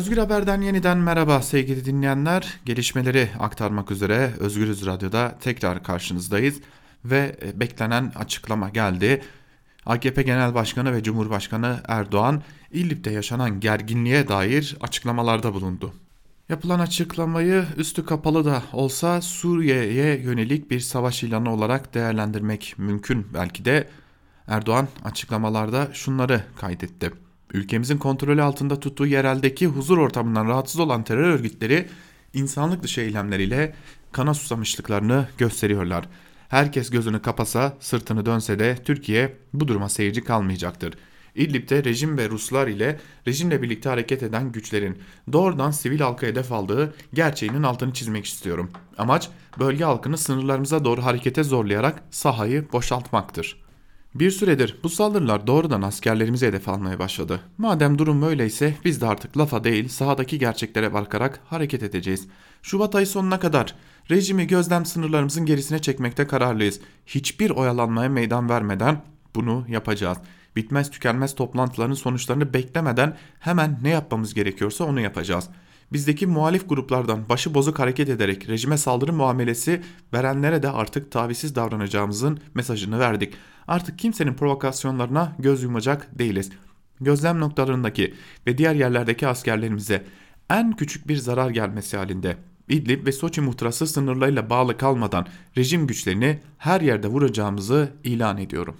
Özgür Haber'den yeniden merhaba sevgili dinleyenler. Gelişmeleri aktarmak üzere Özgürüz Radyo'da tekrar karşınızdayız ve e, beklenen açıklama geldi. AKP Genel Başkanı ve Cumhurbaşkanı Erdoğan İdlib'de yaşanan gerginliğe dair açıklamalarda bulundu. Yapılan açıklamayı üstü kapalı da olsa Suriye'ye yönelik bir savaş ilanı olarak değerlendirmek mümkün belki de. Erdoğan açıklamalarda şunları kaydetti. Ülkemizin kontrolü altında tuttuğu yereldeki huzur ortamından rahatsız olan terör örgütleri insanlık dışı eylemleriyle kana susamışlıklarını gösteriyorlar. Herkes gözünü kapasa, sırtını dönse de Türkiye bu duruma seyirci kalmayacaktır. İdlib'de rejim ve Ruslar ile rejimle birlikte hareket eden güçlerin doğrudan sivil halka hedef aldığı gerçeğinin altını çizmek istiyorum. Amaç bölge halkını sınırlarımıza doğru harekete zorlayarak sahayı boşaltmaktır. Bir süredir bu saldırılar doğrudan askerlerimizi hedef almaya başladı. Madem durum böyleyse biz de artık lafa değil sahadaki gerçeklere bakarak hareket edeceğiz. Şubat ayı sonuna kadar rejimi gözlem sınırlarımızın gerisine çekmekte kararlıyız. Hiçbir oyalanmaya meydan vermeden bunu yapacağız. Bitmez tükenmez toplantıların sonuçlarını beklemeden hemen ne yapmamız gerekiyorsa onu yapacağız. Bizdeki muhalif gruplardan başı bozuk hareket ederek rejime saldırı muamelesi verenlere de artık tavizsiz davranacağımızın mesajını verdik. Artık kimsenin provokasyonlarına göz yumacak değiliz. Gözlem noktalarındaki ve diğer yerlerdeki askerlerimize en küçük bir zarar gelmesi halinde İdlib ve Soçi muhtırası sınırlarıyla bağlı kalmadan rejim güçlerini her yerde vuracağımızı ilan ediyorum.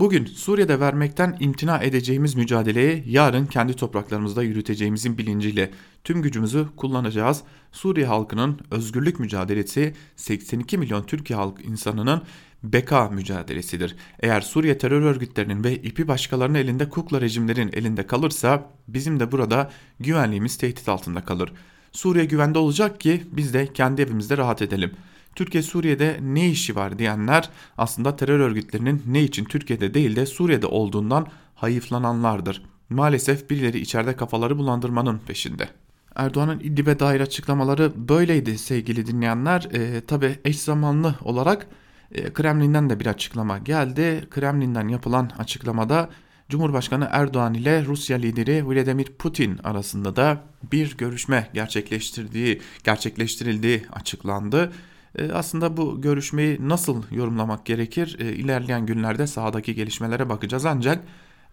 Bugün Suriye'de vermekten imtina edeceğimiz mücadeleyi yarın kendi topraklarımızda yürüteceğimizin bilinciyle tüm gücümüzü kullanacağız. Suriye halkının özgürlük mücadelesi 82 milyon Türkiye halk insanının beka mücadelesidir. Eğer Suriye terör örgütlerinin ve ipi başkalarının elinde kukla rejimlerin elinde kalırsa bizim de burada güvenliğimiz tehdit altında kalır. Suriye güvende olacak ki biz de kendi evimizde rahat edelim. Türkiye Suriye'de ne işi var diyenler aslında terör örgütlerinin ne için Türkiye'de değil de Suriye'de olduğundan hayıflananlardır. Maalesef birileri içeride kafaları bulandırmanın peşinde. Erdoğan'ın İdlib'e dair açıklamaları böyleydi sevgili dinleyenler. E, Tabi eş zamanlı olarak e, Kremlin'den de bir açıklama geldi. Kremlin'den yapılan açıklamada Cumhurbaşkanı Erdoğan ile Rusya lideri Vladimir Putin arasında da bir görüşme gerçekleştirdiği gerçekleştirildiği açıklandı. E, aslında bu görüşmeyi nasıl yorumlamak gerekir? E, ilerleyen günlerde sahadaki gelişmelere bakacağız ancak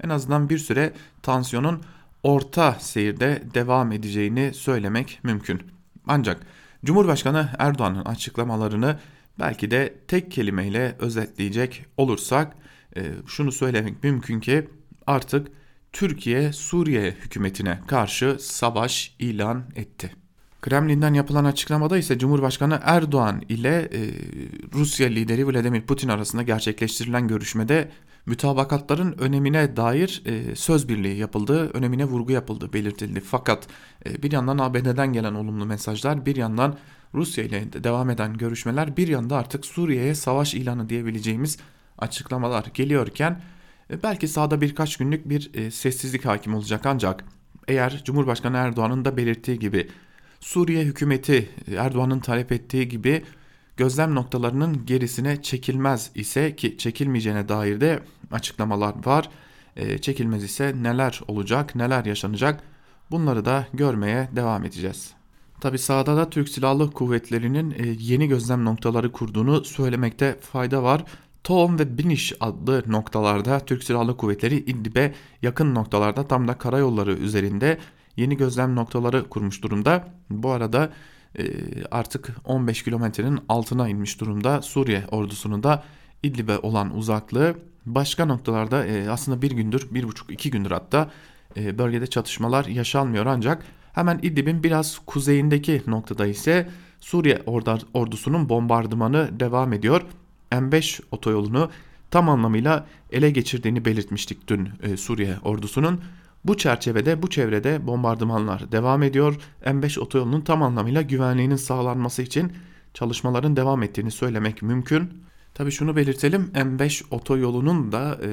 en azından bir süre tansiyonun orta seyirde devam edeceğini söylemek mümkün. Ancak Cumhurbaşkanı Erdoğan'ın açıklamalarını belki de tek kelimeyle özetleyecek olursak e, şunu söylemek mümkün ki artık Türkiye Suriye hükümetine karşı savaş ilan etti. Kremlin'den yapılan açıklamada ise Cumhurbaşkanı Erdoğan ile e, Rusya lideri Vladimir Putin arasında gerçekleştirilen görüşmede mütabakatların önemine dair e, söz birliği yapıldığı, önemine vurgu yapıldığı belirtildi. Fakat e, bir yandan ABD'den gelen olumlu mesajlar, bir yandan Rusya ile devam eden görüşmeler, bir yanda artık Suriye'ye savaş ilanı diyebileceğimiz açıklamalar geliyorken e, belki sahada birkaç günlük bir e, sessizlik hakim olacak ancak eğer Cumhurbaşkanı Erdoğan'ın da belirttiği gibi Suriye hükümeti Erdoğan'ın talep ettiği gibi gözlem noktalarının gerisine çekilmez ise ki çekilmeyeceğine dair de açıklamalar var. E, çekilmez ise neler olacak, neler yaşanacak bunları da görmeye devam edeceğiz. Tabi sahada da Türk Silahlı Kuvvetleri'nin e, yeni gözlem noktaları kurduğunu söylemekte fayda var. Toğum ve Biniş adlı noktalarda Türk Silahlı Kuvvetleri İdlib'e yakın noktalarda tam da karayolları üzerinde yeni gözlem noktaları kurmuş durumda. Bu arada e, artık 15 kilometrenin altına inmiş durumda Suriye ordusunun da İdlib'e olan uzaklığı. Başka noktalarda e, aslında bir gündür, bir buçuk iki gündür hatta e, bölgede çatışmalar yaşanmıyor ancak hemen İdlib'in biraz kuzeyindeki noktada ise Suriye ordusunun bombardımanı devam ediyor. M5 otoyolunu tam anlamıyla ele geçirdiğini belirtmiştik dün Suriye ordusunun. Bu çerçevede bu çevrede bombardımanlar devam ediyor. M5 otoyolunun tam anlamıyla güvenliğinin sağlanması için çalışmaların devam ettiğini söylemek mümkün. Tabi şunu belirtelim M5 otoyolunun da e,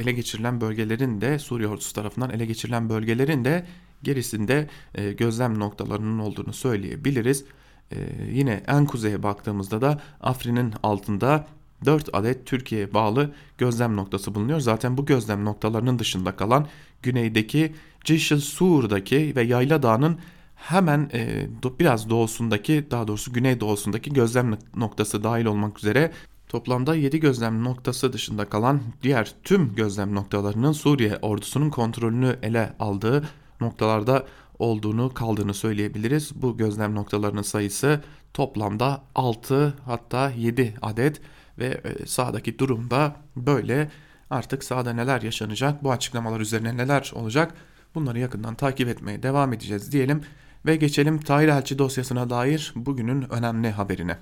ele geçirilen bölgelerin de Suriye ordusu tarafından ele geçirilen bölgelerin de gerisinde e, gözlem noktalarının olduğunu söyleyebiliriz. E, yine en kuzeye baktığımızda da Afrin'in altında 4 adet Türkiye'ye bağlı gözlem noktası bulunuyor. Zaten bu gözlem noktalarının dışında kalan güneydeki Cişil Sur'daki ve Yayla Dağı'nın hemen e, biraz doğusundaki daha doğrusu güney doğusundaki gözlem noktası dahil olmak üzere toplamda 7 gözlem noktası dışında kalan diğer tüm gözlem noktalarının Suriye ordusunun kontrolünü ele aldığı noktalarda olduğunu kaldığını söyleyebiliriz. Bu gözlem noktalarının sayısı toplamda 6 hatta 7 adet ve e, sağdaki durumda böyle artık sahada neler yaşanacak bu açıklamalar üzerine neler olacak bunları yakından takip etmeye devam edeceğiz diyelim ve geçelim Tahir Elçi dosyasına dair bugünün önemli haberine.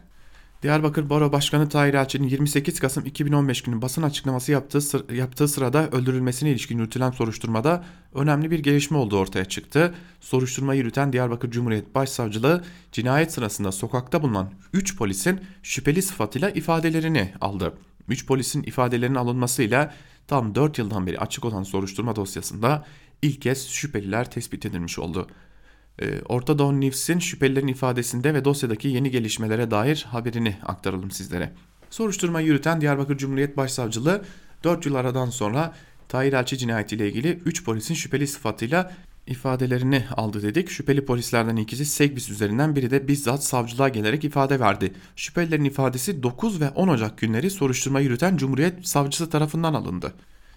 Diyarbakır Baro Başkanı Tahir Elçi'nin 28 Kasım 2015 günü basın açıklaması yaptığı, sır, yaptığı sırada öldürülmesine ilişkin yürütülen soruşturmada önemli bir gelişme olduğu ortaya çıktı. Soruşturma yürüten Diyarbakır Cumhuriyet Başsavcılığı cinayet sırasında sokakta bulunan 3 polisin şüpheli sıfatıyla ifadelerini aldı. 3 polisin ifadelerinin alınmasıyla tam 4 yıldan beri açık olan soruşturma dosyasında ilk kez şüpheliler tespit edilmiş oldu. Ee, Orta Doğu News'in şüphelilerin ifadesinde ve dosyadaki yeni gelişmelere dair haberini aktaralım sizlere. Soruşturma yürüten Diyarbakır Cumhuriyet Başsavcılığı 4 yıl aradan sonra Tahir Elçi cinayetiyle ilgili 3 polisin şüpheli sıfatıyla ifadelerini aldı dedik. Şüpheli polislerden ikisi Segbis üzerinden biri de bizzat savcılığa gelerek ifade verdi. Şüphelilerin ifadesi 9 ve 10 Ocak günleri soruşturma yürüten Cumhuriyet Savcısı tarafından alındı.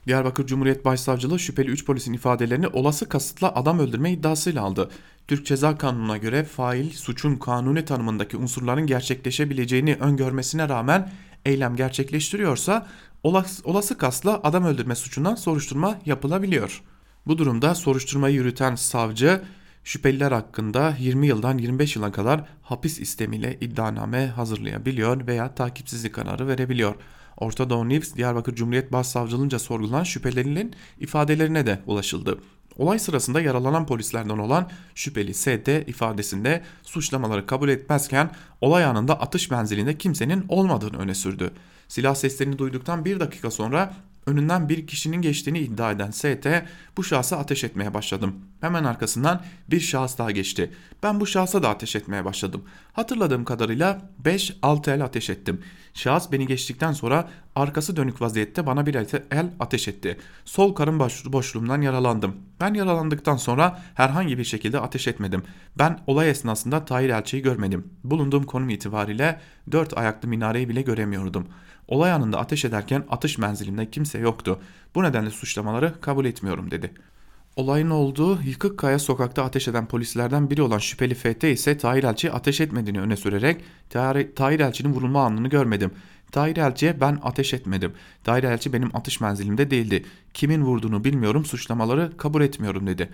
Diyarbakır Cumhuriyet Başsavcılığı şüpheli 3 polisin ifadelerini olası kasıtla adam öldürme iddiasıyla aldı. Türk Ceza Kanunu'na göre fail suçun kanuni tanımındaki unsurların gerçekleşebileceğini öngörmesine rağmen eylem gerçekleştiriyorsa olası, olası kasla adam öldürme suçundan soruşturma yapılabiliyor. Bu durumda soruşturmayı yürüten savcı şüpheliler hakkında 20 yıldan 25 yıla kadar hapis istemiyle iddianame hazırlayabiliyor veya takipsizlik kararı verebiliyor. Orta Doğu News Diyarbakır Cumhuriyet Başsavcılığınca sorgulanan şüphelilerin ifadelerine de ulaşıldı. Olay sırasında yaralanan polislerden olan şüpheli ST ifadesinde suçlamaları kabul etmezken olay anında atış menzilinde kimsenin olmadığını öne sürdü. Silah seslerini duyduktan bir dakika sonra önünden bir kişinin geçtiğini iddia eden ST bu şahsa ateş etmeye başladım. Hemen arkasından bir şahıs daha geçti. Ben bu şahsa da ateş etmeye başladım. Hatırladığım kadarıyla 5-6 el ateş ettim. Şahıs beni geçtikten sonra arkası dönük vaziyette bana bir el ateş etti. Sol karın boşluğumdan yaralandım. Ben yaralandıktan sonra herhangi bir şekilde ateş etmedim. Ben olay esnasında Tahir Elçi'yi görmedim. Bulunduğum konum itibariyle dört ayaklı minareyi bile göremiyordum. Olay anında ateş ederken atış menzilimde kimse yoktu. Bu nedenle suçlamaları kabul etmiyorum dedi. Olayın olduğu yıkık kaya sokakta ateş eden polislerden biri olan şüpheli FT ise Tahir Elçi ateş etmediğini öne sürerek Tahir Elçi'nin vurulma anını görmedim. Tahir Elçi'ye ben ateş etmedim. Tahir Elçi benim atış menzilimde değildi. Kimin vurduğunu bilmiyorum suçlamaları kabul etmiyorum dedi.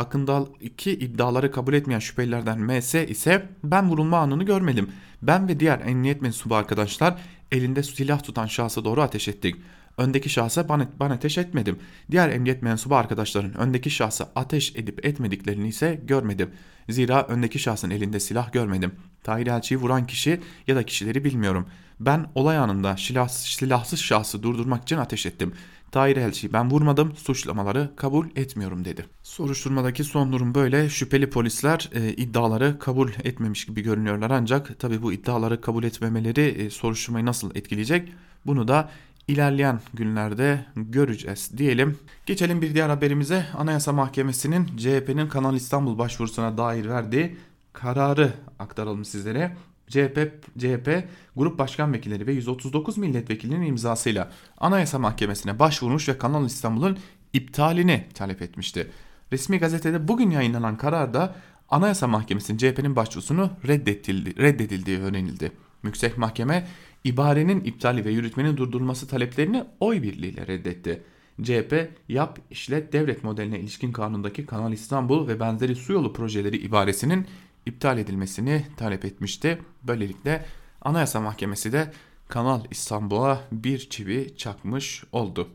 Hakkında iki iddiaları kabul etmeyen şüphelilerden MS ise ben vurulma anını görmedim. Ben ve diğer emniyet mensubu arkadaşlar elinde silah tutan şahsa doğru ateş ettik. Öndeki şahsa ben, ben ateş etmedim. Diğer emniyet mensubu arkadaşların öndeki şahsa ateş edip etmediklerini ise görmedim. Zira öndeki şahsın elinde silah görmedim. Tahir Elçi'yi vuran kişi ya da kişileri bilmiyorum. Ben olay anında silah, silahsız şahsı durdurmak için ateş ettim. Tahir Elçi'yi ben vurmadım, suçlamaları kabul etmiyorum dedi. Soruşturmadaki son durum böyle. Şüpheli polisler e, iddiaları kabul etmemiş gibi görünüyorlar ancak tabi bu iddiaları kabul etmemeleri e, soruşturmayı nasıl etkileyecek? Bunu da ilerleyen günlerde göreceğiz diyelim. Geçelim bir diğer haberimize. Anayasa Mahkemesi'nin CHP'nin Kanal İstanbul başvurusuna dair verdiği kararı aktaralım sizlere. CHP, CHP Grup Başkan Vekilleri ve 139 milletvekilinin imzasıyla Anayasa Mahkemesi'ne başvurmuş ve Kanal İstanbul'un iptalini talep etmişti. Resmi gazetede bugün yayınlanan kararda Anayasa Mahkemesi'nin CHP'nin başvurusunu reddedildi, reddedildiği öğrenildi. Yüksek Mahkeme ibarenin iptali ve yürütmenin durdurulması taleplerini oy birliğiyle reddetti. CHP yap işlet devlet modeline ilişkin kanundaki Kanal İstanbul ve benzeri su yolu projeleri ibaresinin iptal edilmesini talep etmişti. Böylelikle Anayasa Mahkemesi de Kanal İstanbul'a bir çivi çakmış oldu.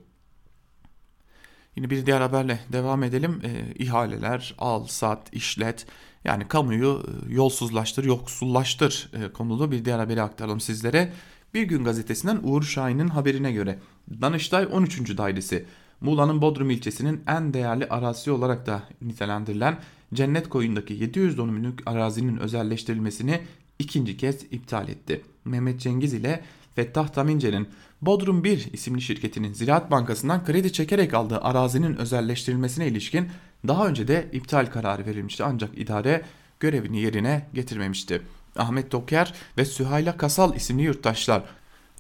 Yine bir diğer haberle devam edelim. E, ihaleler, al, sat, işlet yani kamuyu e, yolsuzlaştır, yoksullaştır e, konulu bir diğer haberi aktaralım sizlere. Bir gün gazetesinden Uğur Şahin'in haberine göre Danıştay 13. dairesi Muğla'nın Bodrum ilçesinin en değerli arazisi olarak da nitelendirilen Cennet Koyun'daki 700 dönümlük arazinin özelleştirilmesini ikinci kez iptal etti. Mehmet Cengiz ile Fettah Tamince'nin Bodrum 1 isimli şirketinin Ziraat Bankası'ndan kredi çekerek aldığı arazinin özelleştirilmesine ilişkin daha önce de iptal kararı verilmişti ancak idare görevini yerine getirmemişti. Ahmet Dokyer ve Sühayla Kasal isimli yurttaşlar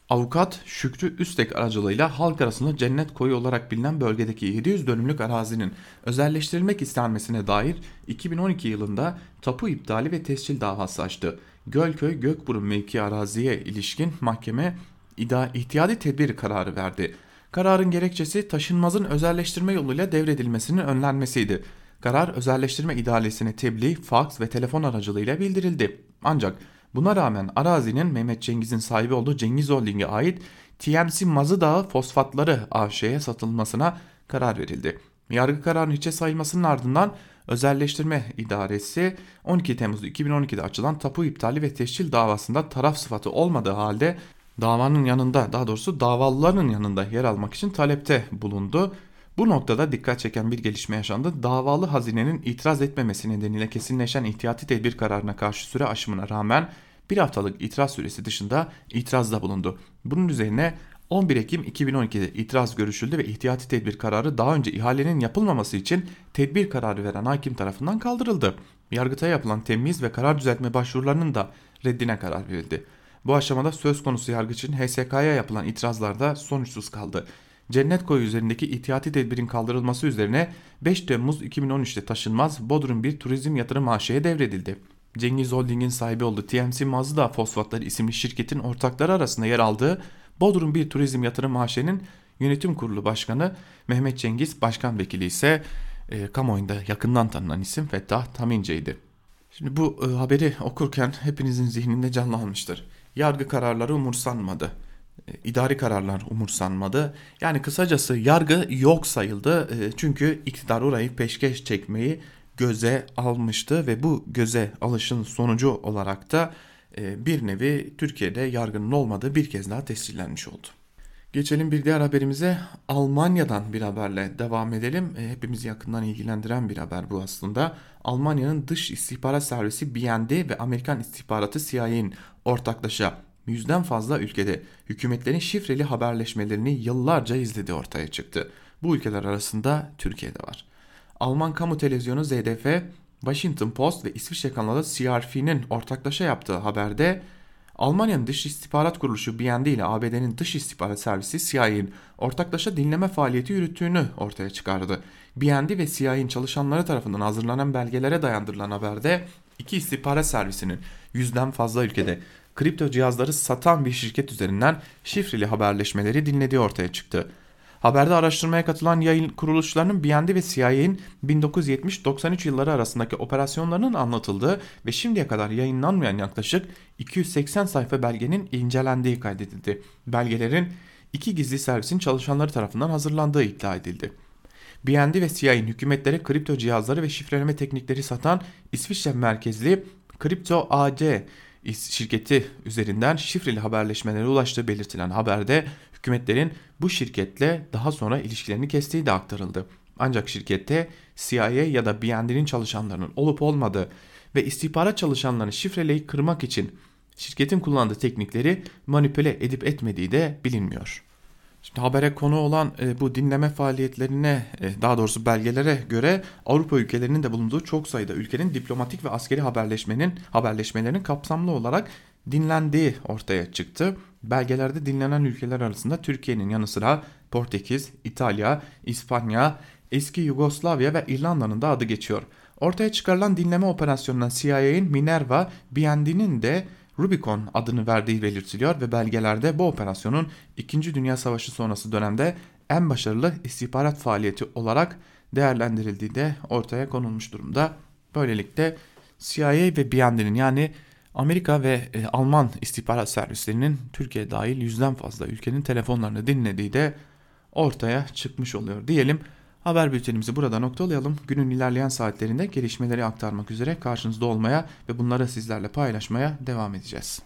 Avukat Şükrü Üstek aracılığıyla halk arasında cennet koyu olarak bilinen bölgedeki 700 dönümlük arazinin özelleştirilmek istenmesine dair 2012 yılında tapu iptali ve tescil davası açtı. Gölköy Gökburun mevki araziye ilişkin mahkeme ihtiyadi tedbir kararı verdi. Kararın gerekçesi taşınmazın özelleştirme yoluyla devredilmesinin önlenmesiydi. Karar özelleştirme idaresine tebliğ, faks ve telefon aracılığıyla bildirildi. Ancak buna rağmen arazinin Mehmet Cengiz'in sahibi olduğu Cengiz Holding'e ait TMC Mazıdağı Fosfatları AŞ'ye satılmasına karar verildi. Yargı kararının hiçe sayılmasının ardından Özelleştirme İdaresi 12 Temmuz 2012'de açılan tapu iptali ve teşkil davasında taraf sıfatı olmadığı halde davanın yanında daha doğrusu davalıların yanında yer almak için talepte bulundu. Bu noktada dikkat çeken bir gelişme yaşandı. Davalı hazinenin itiraz etmemesi nedeniyle kesinleşen ihtiyati tedbir kararına karşı süre aşımına rağmen bir haftalık itiraz süresi dışında itirazda bulundu. Bunun üzerine 11 Ekim 2012'de itiraz görüşüldü ve ihtiyati tedbir kararı daha önce ihalenin yapılmaması için tedbir kararı veren hakim tarafından kaldırıldı. Yargıtay'a yapılan temiz ve karar düzeltme başvurularının da reddine karar verildi. Bu aşamada söz konusu yargıçın HSK'ya yapılan itirazlar da sonuçsuz kaldı. Cennet Koyu üzerindeki ihtiyati tedbirin kaldırılması üzerine 5 Temmuz 2013'te taşınmaz Bodrum bir turizm yatırım AŞ'ye devredildi. Cengiz Holding'in sahibi olduğu TMC Mazda Fosfatları isimli şirketin ortakları arasında yer aldığı Bodrum bir turizm yatırım AŞ'nin yönetim kurulu başkanı Mehmet Cengiz, başkan vekili ise e, kamuoyunda yakından tanınan isim Fettah Tamince'ydi. Şimdi bu e, haberi okurken hepinizin zihninde canlanmıştır. Yargı kararları umursanmadı. İdari kararlar umursanmadı. Yani kısacası yargı yok sayıldı. E, çünkü iktidar orayı peşkeş çekmeyi göze almıştı ve bu göze alışın sonucu olarak da e, bir nevi Türkiye'de yargının olmadığı bir kez daha tescillenmiş oldu. Geçelim bir diğer haberimize. Almanya'dan bir haberle devam edelim. E, hepimizi yakından ilgilendiren bir haber bu aslında. Almanya'nın dış istihbarat servisi BND ve Amerikan istihbaratı CIA'nin ortaklaşa yüzden fazla ülkede hükümetlerin şifreli haberleşmelerini yıllarca izlediği ortaya çıktı. Bu ülkeler arasında Türkiye'de var. Alman kamu televizyonu ZDF Washington Post ve İsviçre kanalı CRF'nin ortaklaşa yaptığı haberde Almanya'nın Dış İstihbarat Kuruluşu BND ile ABD'nin Dış İstihbarat Servisi CIA'nin ortaklaşa dinleme faaliyeti yürüttüğünü ortaya çıkardı. BND ve CIA'nin çalışanları tarafından hazırlanan belgelere dayandırılan haberde iki istihbarat servisinin yüzden fazla ülkede kripto cihazları satan bir şirket üzerinden şifreli haberleşmeleri dinlediği ortaya çıktı. Haberde araştırmaya katılan yayın kuruluşlarının BND ve CIA'nin 1970-93 yılları arasındaki operasyonlarının anlatıldığı ve şimdiye kadar yayınlanmayan yaklaşık 280 sayfa belgenin incelendiği kaydedildi. Belgelerin iki gizli servisin çalışanları tarafından hazırlandığı iddia edildi. BND ve CIA'nin hükümetlere kripto cihazları ve şifreleme teknikleri satan İsviçre merkezli Kripto AC şirketi üzerinden şifreli haberleşmelere ulaştığı belirtilen haberde hükümetlerin bu şirketle daha sonra ilişkilerini kestiği de aktarıldı. Ancak şirkette CIA ya da BND'nin çalışanlarının olup olmadığı ve istihbarat çalışanlarını şifreleyip kırmak için şirketin kullandığı teknikleri manipüle edip etmediği de bilinmiyor. Şimdi habere konu olan e, bu dinleme faaliyetlerine e, daha doğrusu belgelere göre Avrupa ülkelerinin de bulunduğu çok sayıda ülkenin diplomatik ve askeri haberleşmenin haberleşmelerinin kapsamlı olarak dinlendiği ortaya çıktı. Belgelerde dinlenen ülkeler arasında Türkiye'nin yanı sıra Portekiz, İtalya, İspanya, eski Yugoslavya ve İrlanda'nın da adı geçiyor. Ortaya çıkarılan dinleme operasyonundan CIA'nin Minerva, BND'nin de Rubicon adını verdiği belirtiliyor ve belgelerde bu operasyonun 2. Dünya Savaşı sonrası dönemde en başarılı istihbarat faaliyeti olarak değerlendirildiği de ortaya konulmuş durumda. Böylelikle CIA ve BND'nin yani Amerika ve e, Alman istihbarat servislerinin Türkiye dahil yüzden fazla ülkenin telefonlarını dinlediği de ortaya çıkmış oluyor diyelim. Haber bültenimizi burada noktalayalım. Günün ilerleyen saatlerinde gelişmeleri aktarmak üzere karşınızda olmaya ve bunları sizlerle paylaşmaya devam edeceğiz.